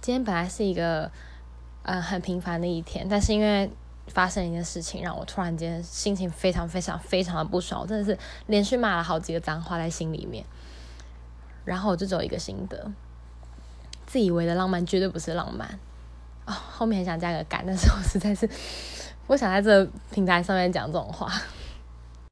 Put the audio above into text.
今天本来是一个呃很平凡的一天，但是因为发生一件事情，让我突然间心情非常非常非常的不爽，我真的是连续骂了好几个脏话在心里面。然后我就只有一个心得：自以为的浪漫绝对不是浪漫。哦，后面很想加个感，但是我实在是不想在这个平台上面讲这种话。